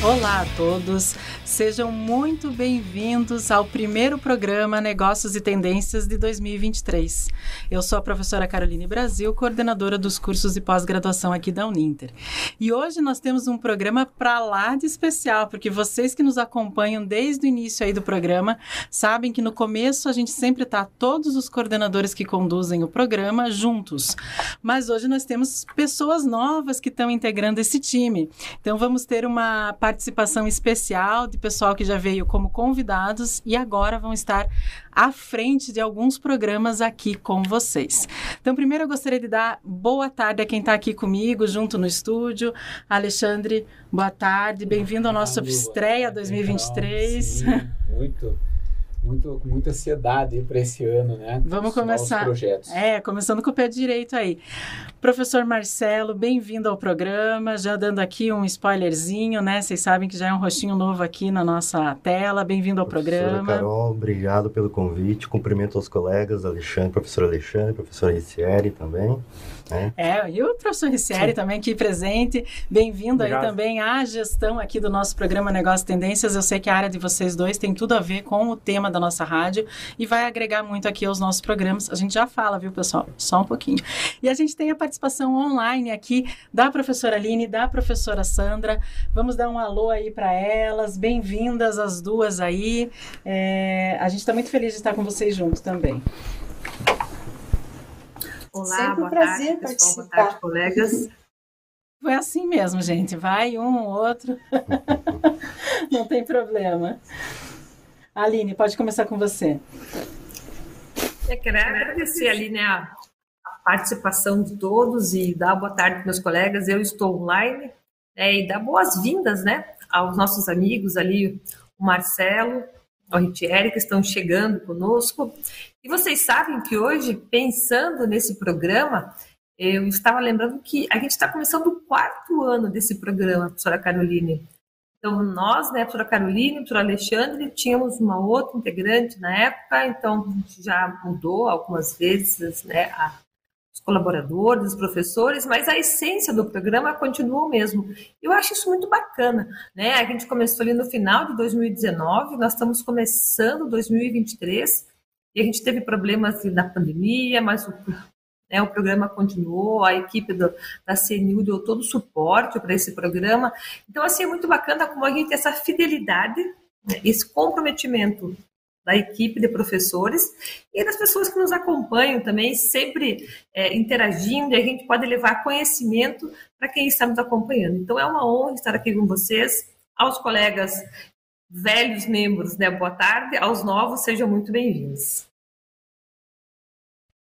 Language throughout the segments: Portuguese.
Olá a todos, sejam muito bem-vindos ao primeiro programa Negócios e Tendências de 2023. Eu sou a professora Caroline Brasil, coordenadora dos cursos de pós-graduação aqui da Uninter. E hoje nós temos um programa para lá de especial, porque vocês que nos acompanham desde o início aí do programa sabem que no começo a gente sempre está todos os coordenadores que conduzem o programa juntos. Mas hoje nós temos pessoas novas que estão integrando esse time. Então vamos ter uma participação especial de pessoal que já veio como convidados e agora vão estar à frente de alguns programas aqui com vocês. Então, primeiro eu gostaria de dar boa tarde a quem está aqui comigo, junto no estúdio. Alexandre, boa tarde, bem-vindo ao nosso estreia 2023. Sim, muito muito, com muita ansiedade para esse ano, né? Vamos começar. projetos. É, começando com o pé direito aí. Professor Marcelo, bem-vindo ao programa. Já dando aqui um spoilerzinho, né? Vocês sabem que já é um rostinho novo aqui na nossa tela. Bem-vindo ao professora programa. Carol, obrigado pelo convite. Cumprimento aos colegas, Alexandre, professor Alexandre, professora Ricieri também. É. é, e o professor Ricieri também aqui presente. Bem-vindo aí também à gestão aqui do nosso programa Negócio Tendências. Eu sei que a área de vocês dois tem tudo a ver com o tema da nossa rádio e vai agregar muito aqui aos nossos programas. A gente já fala, viu, pessoal? Só um pouquinho. E a gente tem a participação online aqui da professora Aline, da professora Sandra. Vamos dar um alô aí para elas. Bem-vindas as duas aí. É, a gente está muito feliz de estar com vocês juntos também. Olá, Sempre um prazer tarde, participar. Pessoal, boa tarde, colegas. Foi assim mesmo, gente. Vai um, outro. Não tem problema. Aline, pode começar com você. Eu quero agradecer, Aline, a, participação de todos e dar boa tarde para meus colegas. Eu estou online né, e dar boas-vindas né, aos nossos amigos ali, o Marcelo, o Ritieri, que estão chegando conosco. E vocês sabem que hoje, pensando nesse programa, eu estava lembrando que a gente está começando o quarto ano desse programa, professora Caroline. Então, nós, né, professora Caroline, professora Alexandre, tínhamos uma outra integrante na época, então já mudou algumas vezes né, a, os colaboradores, os professores, mas a essência do programa continua o mesmo. Eu acho isso muito bacana. Né? A gente começou ali no final de 2019, nós estamos começando 2023, a gente teve problemas na pandemia, mas o, né, o programa continuou, a equipe do, da CNU deu todo o suporte para esse programa. Então, assim, é muito bacana como a gente tem essa fidelidade, né, esse comprometimento da equipe de professores e das pessoas que nos acompanham também, sempre é, interagindo, e a gente pode levar conhecimento para quem está nos acompanhando. Então, é uma honra estar aqui com vocês, aos colegas velhos membros, né? Boa tarde. Aos novos, sejam muito bem-vindos.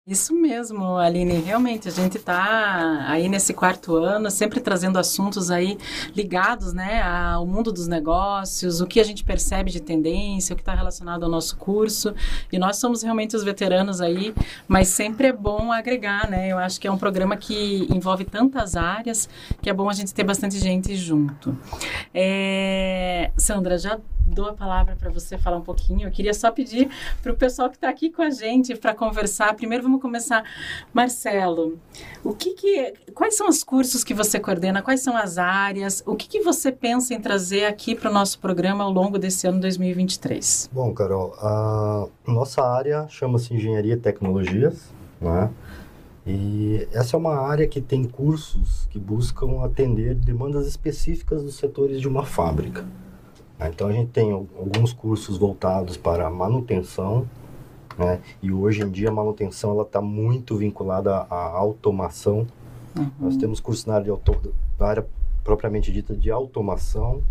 Isso mesmo, Aline. Realmente, a gente está aí nesse quarto ano, sempre trazendo assuntos aí ligados né, ao mundo dos negócios, o que a gente percebe de tendência, o que está relacionado ao nosso curso. E nós somos realmente os veteranos aí, mas sempre é bom agregar, né? Eu acho que é um programa que envolve tantas áreas que é bom a gente ter bastante gente junto. É... Sandra, já dou a palavra para você falar um pouquinho. Eu queria só pedir para o pessoal que está aqui com a gente para conversar. Primeiro vamos começar, Marcelo. O que, que quais são os cursos que você coordena? Quais são as áreas? O que, que você pensa em trazer aqui para o nosso programa ao longo desse ano 2023? Bom, Carol, a nossa área chama-se Engenharia e Tecnologias, né? E essa é uma área que tem cursos que buscam atender demandas específicas dos setores de uma fábrica. Né? Então a gente tem alguns cursos voltados para manutenção, né? E hoje em dia a manutenção ela está muito vinculada à automação. Uhum. Nós temos cursos na área, auto, na área propriamente dita de automação,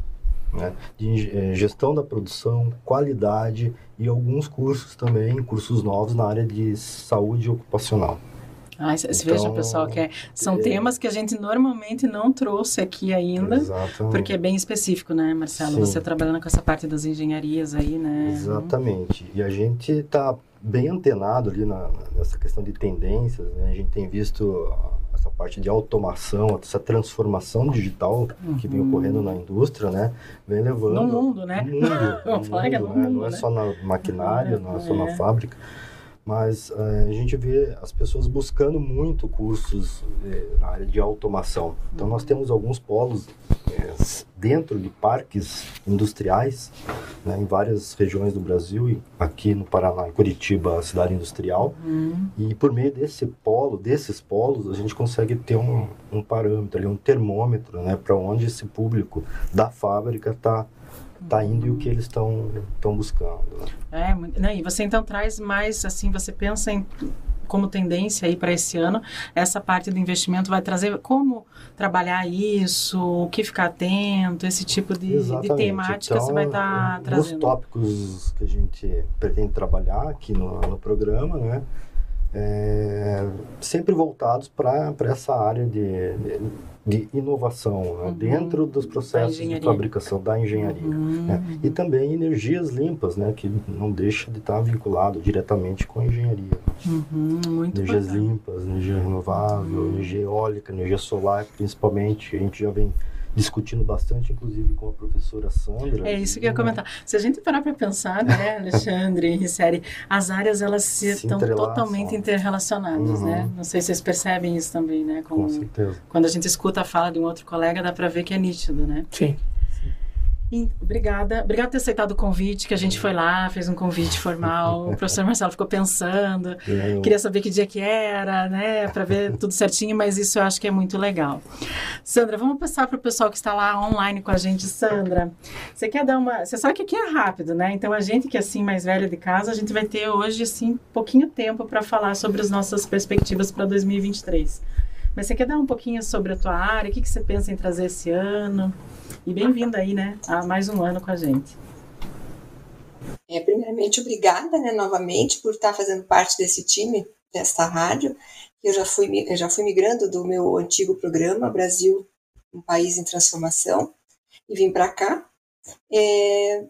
né? de eh, gestão da produção, qualidade e alguns cursos também, cursos novos na área de saúde ocupacional. Ah, então, veja, pessoal, que é, são é, temas que a gente normalmente não trouxe aqui ainda, exatamente. porque é bem específico, né, Marcelo? Sim. Você trabalhando com essa parte das engenharias aí, né? Exatamente. E a gente está bem antenado ali na, nessa questão de tendências, né? A gente tem visto essa parte de automação, essa transformação digital uhum. que vem uhum. ocorrendo na indústria, né? Vem levando... No mundo, né? No mundo, no mundo, né? Mundo, não é né? só na maquinária, não é só na é. fábrica mas é, a gente vê as pessoas buscando muito cursos é, na área de automação. Então nós temos alguns polos é, dentro de parques industriais, né, em várias regiões do Brasil e aqui no Paraná, em Curitiba, a cidade industrial. Uhum. E por meio desse polo, desses polos, a gente consegue ter um, um parâmetro, ali, um termômetro, né, para onde esse público da fábrica está tá indo e o que eles estão estão buscando. Né? É, né, e você então traz mais, assim, você pensa em como tendência aí para esse ano, essa parte do investimento vai trazer como trabalhar isso, o que ficar atento, esse tipo de, de temática você Então, vai estar dos trazendo. tópicos que a gente pretende trabalhar aqui no, no programa, né? é, sempre voltados para essa área de, de, de inovação, né, Uhum. dentro dos processos de fabricação da engenharia. Uhum. né? E também energias limpas, né, que não deixa de estar vinculado diretamente com a engenharia. Uhum, Energias bacana. limpas, energia renovável, Uhum. energia eólica, energia solar, principalmente. A gente já vem discutindo bastante, inclusive com a professora Sandra. É isso que eu ia né, comentar. Se a gente parar para pensar, né, Alexandre e Risseri, as áreas elas se Se estão totalmente interrelacionadas, Uhum. né? Não sei se vocês percebem isso também, né? Com Com, certeza. quando a gente escuta a fala de um outro colega, dá para ver que é nítido, né? Sim. Obrigada. Obrigada por ter aceitado o convite, que a gente foi lá, fez um convite formal. O professor Marcelo ficou pensando. Eu- Queria saber que dia que era, né? Para ver tudo certinho, mas isso eu acho que é muito legal. Sandra, vamos passar para o pessoal que está lá online com a gente. Sandra, você quer dar uma. Você sabe que aqui é rápido, né? Então a gente que é assim mais velha de casa, a gente vai ter hoje assim pouquinho tempo para falar sobre as nossas perspectivas para 2023. Mas você quer dar um pouquinho sobre a tua área? O que, que você pensa em trazer esse ano? E bem-vinda aí, né? A mais um ano com a gente. É, primeiramente, obrigada né, novamente por estar fazendo parte desse time, desta rádio. Eu já fui, eu já fui migrando do meu antigo programa, Brasil, um país em transformação, e vim para cá. É,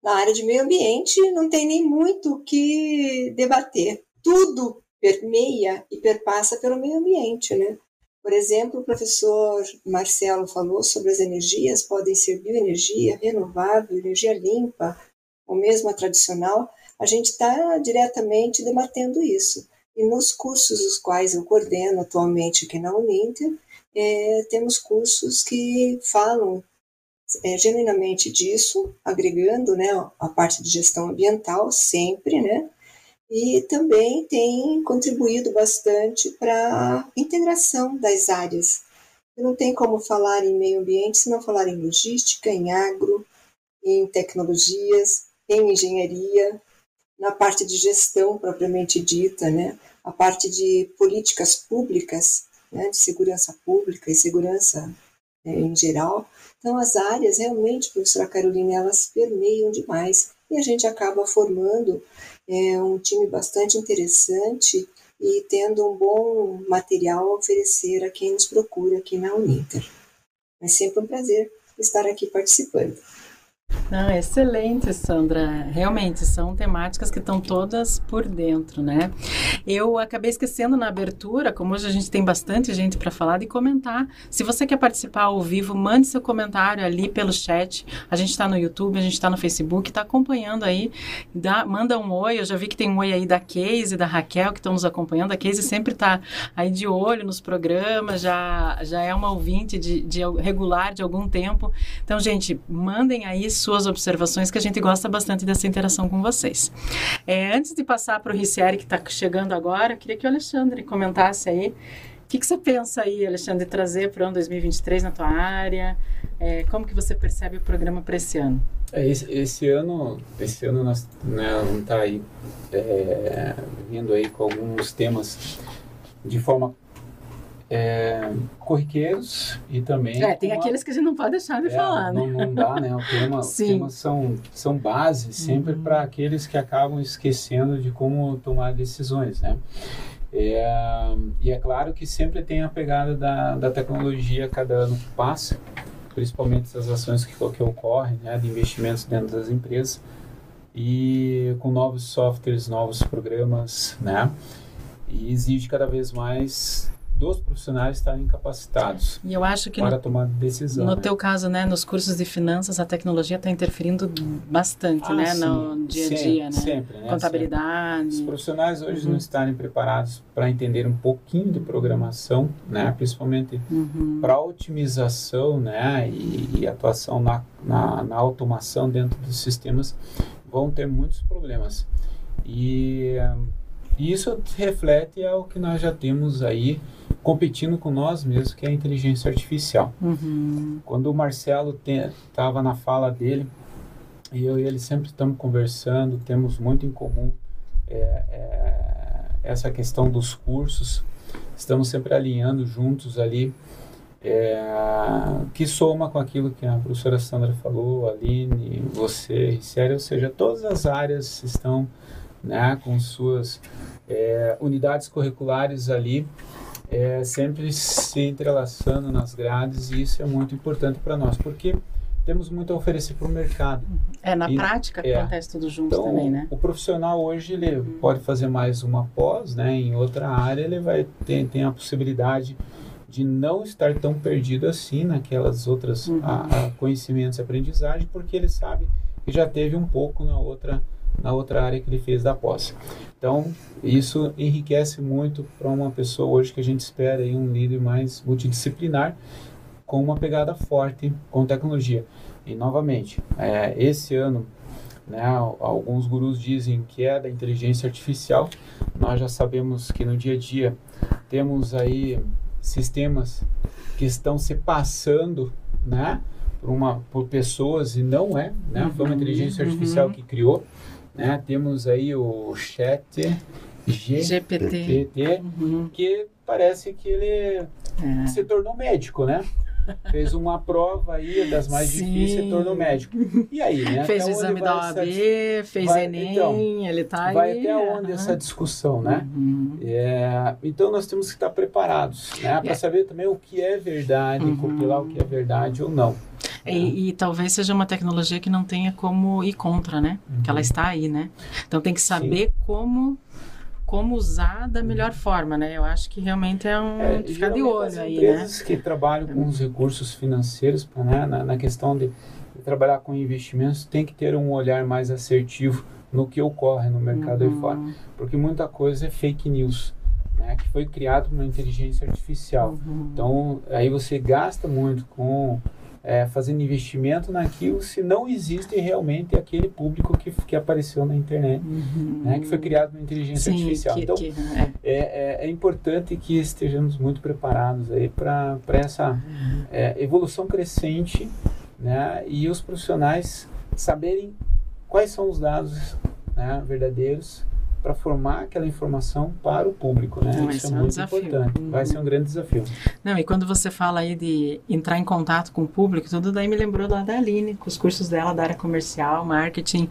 na área de meio ambiente, não tem nem muito o que debater. Tudo permeia e perpassa pelo meio ambiente, né? Por exemplo, o professor Marcelo falou sobre as energias, podem ser bioenergia, renovável, energia limpa, ou mesmo a tradicional, a gente está diretamente debatendo isso. E nos cursos os quais eu coordeno atualmente aqui na Uninter, eh, temos cursos que falam eh, genuinamente disso, agregando né, a parte de gestão ambiental sempre, né? E também tem contribuído bastante para a integração das áreas. Não tem como falar em meio ambiente se não falar em logística, em agro, em tecnologias, em engenharia, na parte de gestão propriamente dita, né? a parte de políticas públicas, né? de segurança pública e segurança né, em geral. Então, as áreas realmente, professora Carolina, elas permeiam demais e a gente acaba formando é, um time bastante interessante e tendo um bom material a oferecer a quem nos procura aqui na Uninter. É sempre um prazer estar aqui participando. Não, excelente, Sandra. Realmente, são temáticas que estão todas por dentro, né? Eu acabei esquecendo na abertura, como hoje a gente tem bastante gente para falar, de comentar. Se você quer participar ao vivo, mande seu comentário ali pelo chat. A gente está no YouTube, a gente está no Facebook, está acompanhando aí. Dá, manda um oi. Eu já vi que tem um oi aí da Casey, da Raquel, que estão nos acompanhando. A Casey sempre está aí de olho nos programas, já, já é uma ouvinte de, de regular de algum tempo. Então, gente, mandem aí suas observações, que a gente gosta bastante dessa interação com vocês. É, antes de passar para o Ricieri, que está chegando agora, eu queria que o Alexandre comentasse aí. O que, que você pensa aí, Alexandre, trazer para o ano 2023 na tua área? É, como que você percebe o programa para esse ano? É, esse, esse ano, esse ano nós né, estar aí é, vindo aí com alguns temas de forma é, corriqueiros e também É, tem uma- aqueles que a gente não pode deixar de é, falar, não, né? não dá, né? O tema, os Sim. temas são, são bases sempre Uhum. para aqueles que acabam esquecendo de como tomar decisões, né? É, e é claro que sempre tem a pegada da, da tecnologia a cada ano que passa, principalmente essas ações que, que ocorrem, né? De investimentos dentro das empresas e com novos softwares, novos programas, né? E exige cada vez mais dos profissionais estarem capacitados e eu acho que para no, tomar decisão. No né? teu caso, né, nos cursos de finanças, a tecnologia está interferindo bastante, ah, né, sim. no dia a dia, sempre, né? Sempre, né? Contabilidade. Os profissionais hoje uhum. não estarem preparados para entender um pouquinho de programação, né, principalmente uhum. para otimização, né, e, e atuação na, na, na automação dentro dos sistemas, vão ter muitos problemas. E e isso reflete ao que nós já temos aí competindo com nós mesmos, que é a inteligência artificial. Uhum. Quando o Marcelo estava na fala dele, e eu e ele sempre estamos conversando, temos muito em comum é, é, essa questão dos cursos, estamos sempre alinhando juntos ali, é, que soma com aquilo que a professora Sandra falou, a Aline, você, Sério, ou seja, todas as áreas estão né, com suas é, unidades curriculares ali, é, sempre se entrelaçando nas grades e isso é muito importante para nós, porque temos muito a oferecer para o mercado. É, na e, prática é, acontece tudo junto então, também, né? O profissional hoje ele uhum. pode fazer mais uma pós, né? Em outra área ele vai ter tem a possibilidade de não estar tão perdido assim naquelas outras uhum. a, a conhecimentos e aprendizagem, porque ele sabe que já teve um pouco na outra na outra área que ele fez da posse. Então, isso enriquece muito para uma pessoa hoje que a gente espera aí um líder mais multidisciplinar com uma pegada forte com tecnologia. E novamente, é, esse ano, né, alguns gurus dizem que é da inteligência artificial. Nós já sabemos que no dia a dia temos aí sistemas que estão se passando, né, por uma por pessoas e não é, né? Foi uma inteligência artificial uhum. que criou. Né? Temos aí o chat G GPT, GPT uhum. que parece que ele é. se tornou médico, né? Fez uma prova aí das mais Sim. difíceis e tornou médico. E aí, né? Fez até o exame da OAB, fez vai, Enem, então, ele tá vai aí. até onde uhum. essa discussão, né? Uhum. É, então nós temos que estar preparados, né? Para É. saber também o que é verdade, Uhum. compilar o que é verdade ou não. E, e, talvez seja uma tecnologia que não tenha como ir contra, né? Uhum. Que ela está aí, né? Então tem que saber como como usar da melhor forma, né? Eu acho que realmente é um É, ficar de olho as aí, né? empresas que trabalham com os recursos financeiros, né, na, na questão de, de trabalhar com investimentos, tem que ter um olhar mais assertivo no que ocorre no mercado Uhum. aí fora, porque muita coisa é fake news, né, que foi criado por uma inteligência artificial. Uhum. Então aí você gasta muito com é, fazendo investimento naquilo se não existe realmente aquele público que, que apareceu na internet, Uhum. né, que foi criado por inteligência Sim, artificial. que- então que- é. é, é, é importante que estejamos muito preparados aí para essa Uhum. é, evolução crescente, né? E os profissionais saberem quais são os dados né, verdadeiros para formar aquela informação para o público, né? Vai Isso ser é um muito desafio. importante. Vai Uhum. ser um grande desafio. Não, e quando você fala aí de entrar em contato com o público, tudo daí me lembrou lá da Aline, com os cursos dela da área comercial, marketing.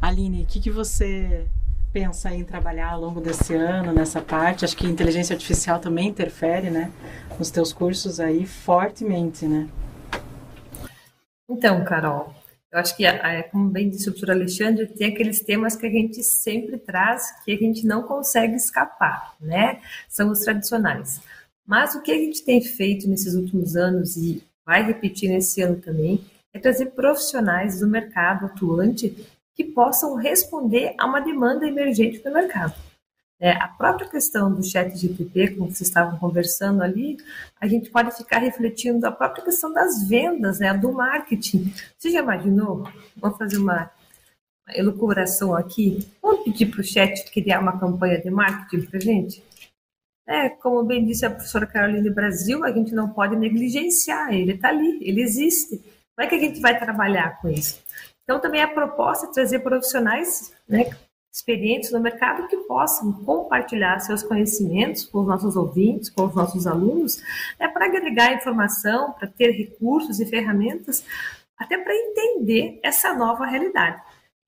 Aline, o que, que você pensa em trabalhar ao longo desse ano nessa parte? Acho que inteligência artificial também interfere, né? Nos teus cursos aí fortemente, né? Então, Carol, eu acho que, é, como bem disse o professor Alexandre, tem aqueles temas que a gente sempre traz que a gente não consegue escapar, né? São os tradicionais. Mas o que a gente tem feito nesses últimos anos e vai repetir nesse ano também é trazer profissionais do mercado atuante que possam responder a uma demanda emergente do mercado. É, a própria questão do chat GPT, como vocês estavam conversando ali, a gente pode ficar refletindo a própria questão das vendas, né, do marketing. Você já imaginou? Vamos fazer uma elucubração aqui. Vamos pedir para o chat criar uma campanha de marketing para gente? É, como bem disse a professora Caroline Brasil, a gente não pode negligenciar, ele está ali, ele existe. Como é que a gente vai trabalhar com isso? Então, também a proposta é trazer profissionais né, experientes no mercado que possam compartilhar seus conhecimentos com os nossos ouvintes, com os nossos alunos, né, para agregar informação, para ter recursos e ferramentas, até para entender essa nova realidade.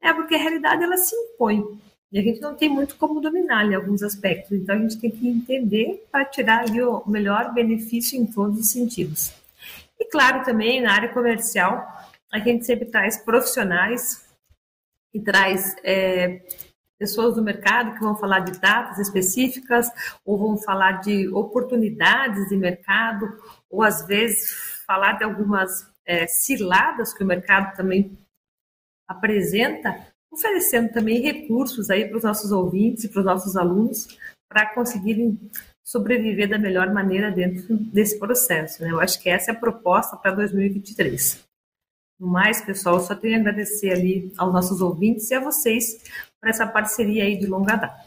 É porque a realidade ela se impõe e a gente não tem muito como dominar em alguns aspectos, então a gente tem que entender para tirar ali o melhor benefício em todos os sentidos. E claro, também na área comercial, a gente sempre traz profissionais e traz é, pessoas do mercado que vão falar de datas específicas ou vão falar de oportunidades de mercado ou às vezes falar de algumas é, ciladas que o mercado também apresenta, oferecendo também recursos aí para os nossos ouvintes e para os nossos alunos para conseguirem sobreviver da melhor maneira dentro desse processo. Né? Eu acho que essa é a proposta para 2023. No mais, pessoal, só tenho a agradecer ali aos nossos ouvintes e a vocês por essa parceria aí de longa data.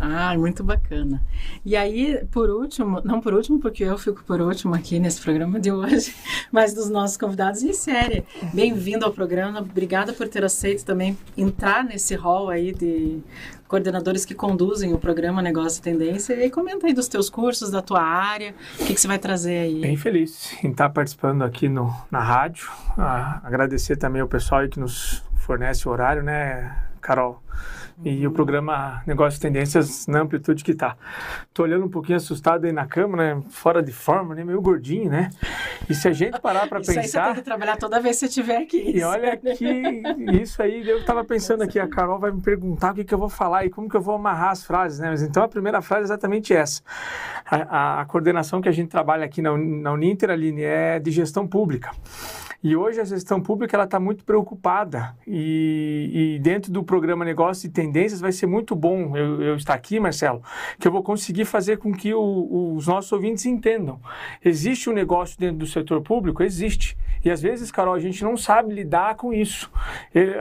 Ah, muito bacana. E aí, por último, não por último, porque eu fico por último aqui nesse programa de hoje, mas dos nossos convidados em série. Bem-vindo ao programa, obrigada por ter aceito também entrar nesse hall aí de coordenadores que conduzem o programa Negócio e Tendência. E aí, comenta aí dos teus cursos, da tua área, o que, que você vai trazer aí. Bem feliz em estar participando aqui no, na rádio. Ah, agradecer também ao pessoal que nos fornece o horário, né, Carol? e o programa Negócios e Tendências na amplitude que tá. Tô olhando um pouquinho assustado aí na cama, né? Fora de forma, né? Meio gordinho, né? E se a gente parar para pensar... Isso aí você tem que trabalhar toda vez que você estiver aqui. E olha que isso aí, eu tava pensando aqui, a Carol vai me perguntar o que, que eu vou falar e como que eu vou amarrar as frases, né? Mas então a primeira frase é exatamente essa. A, a, a coordenação que a gente trabalha aqui na, na Uninter, Aline, é de gestão pública. E hoje a gestão pública ela está muito preocupada e, e, dentro do programa Negócios e Tendências vai ser muito bom eu, eu estar aqui, Marcelo, que eu vou conseguir fazer com que o, os nossos ouvintes entendam. Existe um negócio dentro do setor público? Existe. E às vezes, Carol, a gente não sabe lidar com isso.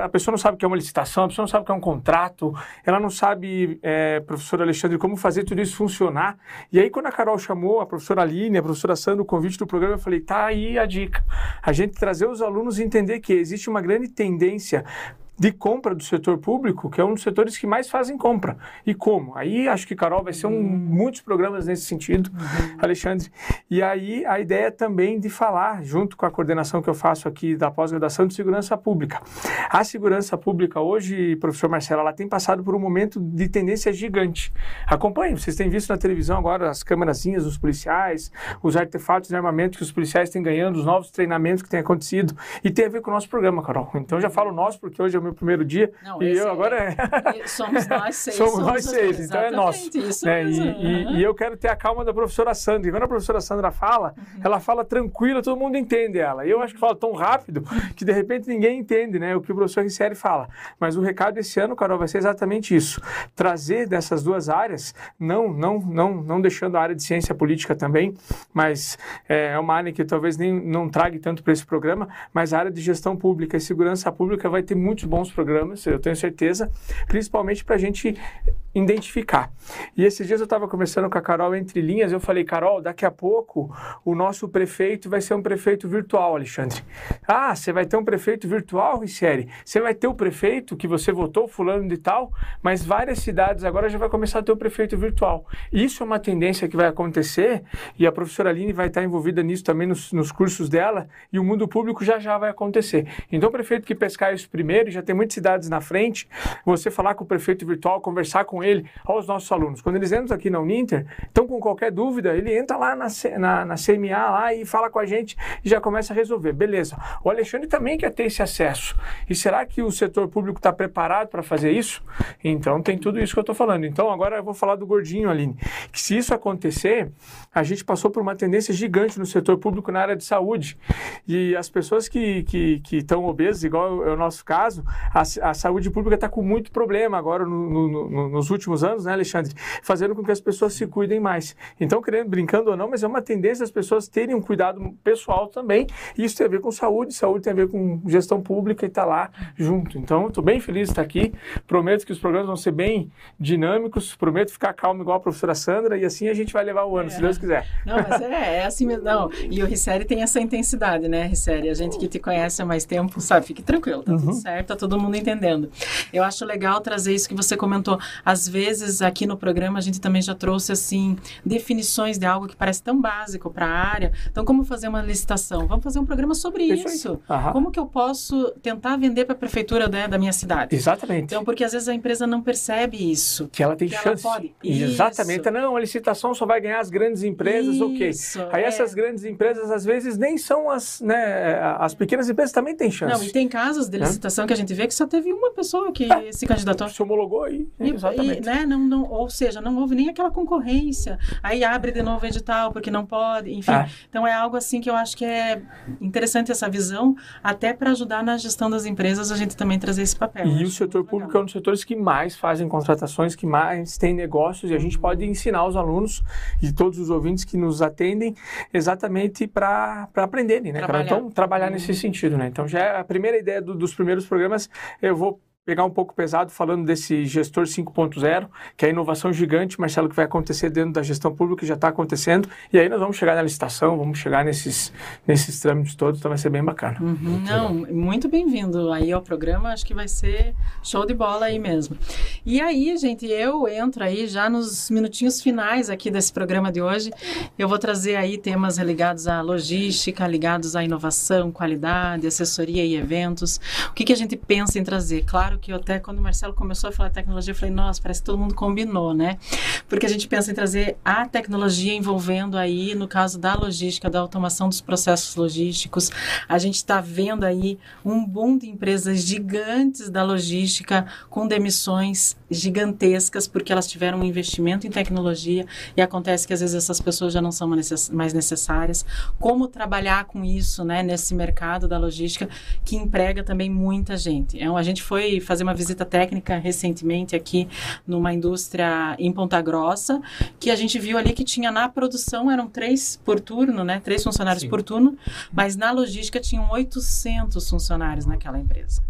A pessoa não sabe o que é uma licitação, a pessoa não sabe o que é um contrato, ela não sabe, é, professor Alexandre, como fazer tudo isso funcionar. E aí, quando a Carol chamou a professora Aline, a professora Sandra, o convite do programa, eu falei, tá aí a dica. A gente trazer os alunos a entender que existe uma grande tendência de compra do setor público, que é um dos setores que mais fazem compra. E como? Aí acho que, Carol, vai ser um, uhum. muitos programas nesse sentido, uhum. Alexandre. E aí a ideia também de falar, junto com a coordenação que eu faço aqui da pós-graduação de segurança pública. A segurança pública hoje, professor Marcelo, ela tem passado por um momento de tendência gigante. Acompanhe, vocês têm visto na televisão agora as câmerazinhas dos policiais, os artefatos de armamento que os policiais têm ganhando, os novos treinamentos que têm acontecido. E tem a ver com o nosso programa, Carol. Então já falo nosso, porque hoje é o meu primeiro dia. Não, e eu agora é. Somos nós seis. somos, somos nós seis, então é nosso. Né? e, e, e, eu quero ter a calma da professora Sandra. E quando a professora Sandra fala, uhum. ela fala tranquila, todo mundo entende ela. E eu acho que fala tão rápido que de repente ninguém entende né, o que o professor Ricieri fala. Mas o recado esse ano, Carol, vai ser exatamente isso. Trazer dessas duas áreas, não, não, não, não deixando a área de ciência política também, mas é, é uma área que talvez nem não trague tanto para esse programa, mas a área de gestão pública e segurança pública vai ter muitos bons bons programas, eu tenho certeza, principalmente para a gente identificar. E esses dias eu estava conversando com a Carol entre linhas, eu falei, Carol, daqui a pouco o nosso prefeito vai ser um prefeito virtual, Alexandre. Ah, você vai ter um prefeito virtual, Rissieri? Você vai ter o prefeito que você votou, fulano de tal, mas várias cidades agora já vai começar a ter o prefeito virtual. Isso é uma tendência que vai acontecer e a professora Aline vai estar envolvida nisso também nos, nos cursos dela e o mundo público já já vai acontecer. Então o prefeito que pescar isso primeiro já tem muitas cidades na frente, você falar com o prefeito virtual, conversar com ele, aos nossos alunos. Quando eles entram aqui na Uninter, estão com qualquer dúvida, ele entra lá na, na, na CMA lá e fala com a gente e já começa a resolver. Beleza. O Alexandre também quer ter esse acesso. E será que o setor público está preparado para fazer isso? Então tem tudo isso que eu estou falando. Então agora eu vou falar do gordinho, Aline. Que se isso acontecer, a gente passou por uma tendência gigante no setor público na área de saúde. E as pessoas que estão obesas, igual é o nosso caso, a, a saúde pública está com muito problema agora no, no, no, nos últimos anos, né, Alexandre? Fazendo com que as pessoas se cuidem mais. Então, querendo, brincando ou não, mas é uma tendência as pessoas terem um cuidado pessoal também. E isso tem a ver com saúde, saúde tem a ver com gestão pública e está lá junto. Então, estou bem feliz de estar aqui. Prometo que os programas vão ser bem dinâmicos, prometo ficar calmo igual a professora Sandra e assim a gente vai levar o ano, é. se Deus quiser. Não, mas é, é assim mesmo. Não. E o Risseri tem essa intensidade, né, Risseri? A gente que te conhece há mais tempo, sabe, fique tranquilo, tá uhum. tudo certo, tá todo mundo entendendo. Eu acho legal trazer isso que você comentou. Às vezes, aqui no programa, a gente também já trouxe, assim, definições de algo que parece tão básico para a área. Então, como fazer uma licitação? Vamos fazer um programa sobre isso. Como que eu posso tentar vender para a prefeitura né, da minha cidade? Exatamente. Então, porque às vezes a empresa não percebe isso. Que ela tem que chance. Ela pode. Exatamente. Isso. Não, a licitação só vai ganhar as grandes empresas, isso, ok. Aí é. essas grandes empresas, às vezes, nem são as, né, as pequenas empresas também têm chance. Não, e tem casos de licitação que a gente vê que só teve uma pessoa que é, se candidatou. Se homologou aí. E, exatamente. E, né, não, não, ou seja, não houve nem aquela concorrência. Aí abre de novo edital, porque não pode, enfim. É. Então é algo assim que eu acho que é interessante essa visão, até para ajudar na gestão das empresas, a gente também trazer esse papel. E o setor público legal. é um dos setores que mais fazem contratações, que mais tem negócios, e a gente pode ensinar os alunos e todos os ouvintes que nos atendem exatamente para aprenderem, né? Trabalhar. Então, trabalhar nesse sentido, né? Então, já é a primeira ideia do, dos primeiros programas, eu vou pegar um pouco pesado falando desse gestor 5.0, que é a inovação gigante, Marcelo, que vai acontecer dentro da gestão pública, que já está acontecendo. E aí nós vamos chegar na licitação, vamos chegar nesses, nesses trâmites todos, então vai ser bem bacana. Uhum, muito não, muito bem-vindo aí ao programa, acho que vai ser show de bola aí mesmo. E aí, gente, eu entro aí já nos minutinhos finais aqui desse programa de hoje. Eu vou trazer aí temas ligados à logística, ligados à inovação, qualidade, assessoria e eventos. O que, que a gente pensa em trazer? Claro que eu até, quando o Marcelo começou a falar tecnologia, eu falei, nossa, parece que todo mundo combinou, né? Porque a gente pensa em trazer a tecnologia envolvendo aí, no caso da logística, da automação dos processos logísticos. A gente está vendo aí um boom de empresas gigantes da logística com demissões gigantescas, porque elas tiveram um investimento em tecnologia e acontece que às vezes essas pessoas já não são mais necessárias. Como trabalhar com isso, né, nesse mercado da logística que emprega também muita gente. Então, a gente foi fazer uma visita técnica recentemente aqui numa indústria em Ponta Grossa, que a gente viu ali que tinha na produção, eram três por turno, né? Três funcionários Sim. por turno, mas na logística tinham 800 funcionários naquela empresa.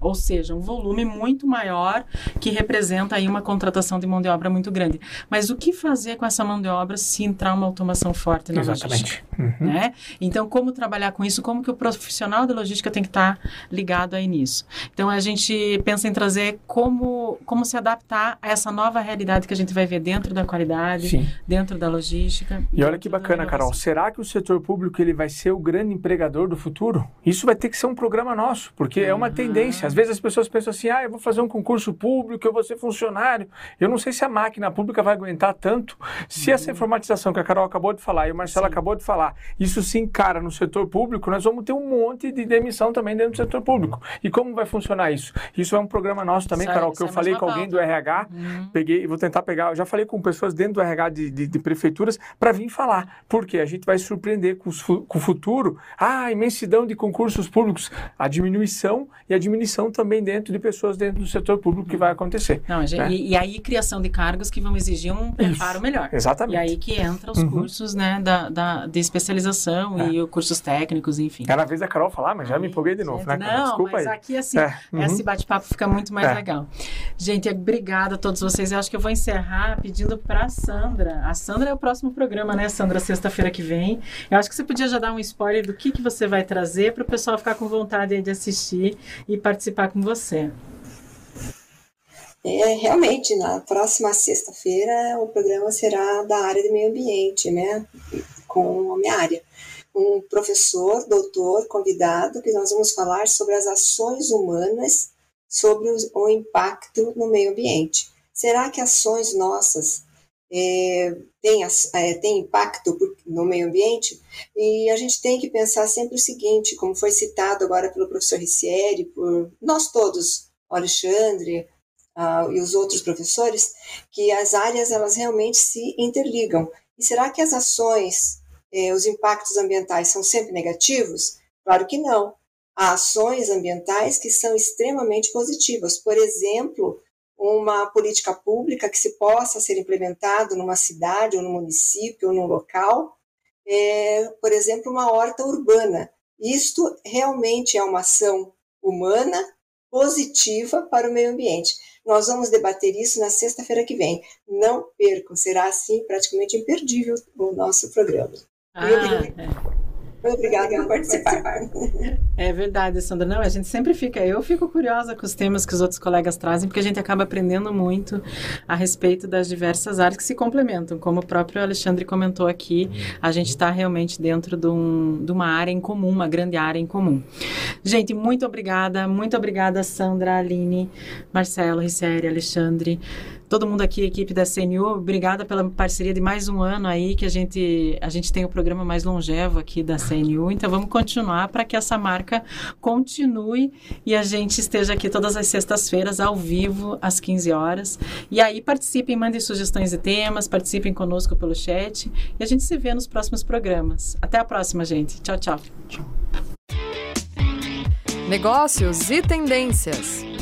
Ou seja, um volume muito maior que representa aí uma contratação de mão de obra muito grande. Mas o que fazer com essa mão de obra se entrar uma automação forte na Exatamente. logística? Uhum. Né? Então, como trabalhar com isso? Como que o profissional da logística tem que estar ligado aí nisso? Então, a gente pensa em trazer como, como se adaptar a essa nova realidade que a gente vai ver dentro da qualidade, Sim. dentro da logística. E olha que bacana, Carol. Será que o setor público ele vai ser o grande empregador do futuro? Isso vai ter que ser um programa nosso, porque uhum. é uma tendência. Às vezes as pessoas pensam assim, ah, eu vou fazer um concurso público, eu vou ser funcionário. Eu não sei se a máquina pública vai aguentar tanto. Se essa uhum. informatização que a Carol acabou de falar e o Marcelo Sim. acabou de falar, isso se encara no setor público, nós vamos ter um monte de demissão também dentro do setor público. E como vai funcionar isso? Isso é um programa nosso também, Carol, que eu falei com alguém do RH, uhum. peguei, vou tentar pegar, eu já falei com pessoas dentro do RH de, de, de prefeituras para vir falar. Porque a gente vai surpreender com, os, com o futuro ah, a imensidão de concursos públicos, a diminuição e a diminuição também dentro de pessoas dentro do setor público que vai acontecer. Não, né? e, e, aí criação de cargos que vão exigir um preparo melhor. Exatamente. E aí que entra os uhum. cursos né, da, da, de especialização é. e os cursos técnicos, enfim. Era a vez da Carol falar, mas já me empolguei de novo, gente, né? Não, Desculpa mas aí. aqui assim, é. uhum. esse bate-papo fica muito mais é. legal. Gente, obrigada a todos vocês. Eu acho que eu vou encerrar pedindo para Sandra. A Sandra é o próximo programa, né, Sandra? Sexta-feira que vem. Eu acho que você podia já dar um spoiler do que, que você vai trazer para o pessoal ficar com vontade de assistir e participar com você. É, realmente, na próxima sexta-feira o programa será da área de meio ambiente, né? Com a minha área. Um professor, doutor, convidado, que nós vamos falar sobre as ações humanas sobre o impacto no meio ambiente. Será que ações nossas é, têm, é, têm impacto no meio ambiente? E a gente tem que pensar sempre o seguinte, como foi citado agora pelo professor Ricieri, por nós todos, Alexandre, uh, e os outros professores, que as áreas elas realmente se interligam. E será que as ações, eh, os impactos ambientais são sempre negativos? Claro que não. Há ações ambientais que são extremamente positivas. Por exemplo, uma política pública que se possa ser implementada numa cidade ou no município ou num local, é, por exemplo, uma horta urbana. Isto realmente é uma ação humana positiva para o meio ambiente. Nós vamos debater isso na sexta-feira que vem. Não percam, será assim praticamente imperdível o nosso programa. Ah. Obrigada por participar. É verdade, Sandra. Não, a gente sempre fica. Eu fico curiosa com os temas que os outros colegas trazem, porque a gente acaba aprendendo muito a respeito das diversas áreas que se complementam. Como o próprio Alexandre comentou aqui, a gente está realmente dentro de, um, de, uma área em comum, uma grande área em comum. Gente, muito obrigada. Muito obrigada, Sandra, Aline, Marcelo, Ricéria, Alexandre. Todo mundo aqui, equipe da CNU, obrigada pela parceria de mais um ano aí que a gente a gente tem o programa mais longevo aqui da CNU. Então vamos continuar para que essa marca continue e a gente esteja aqui todas as sextas-feiras ao vivo às 15 horas. E aí participem, mandem sugestões de temas, participem conosco pelo chat e a gente se vê nos próximos programas. Até a próxima, gente. Tchau, tchau. Negócios e tendências.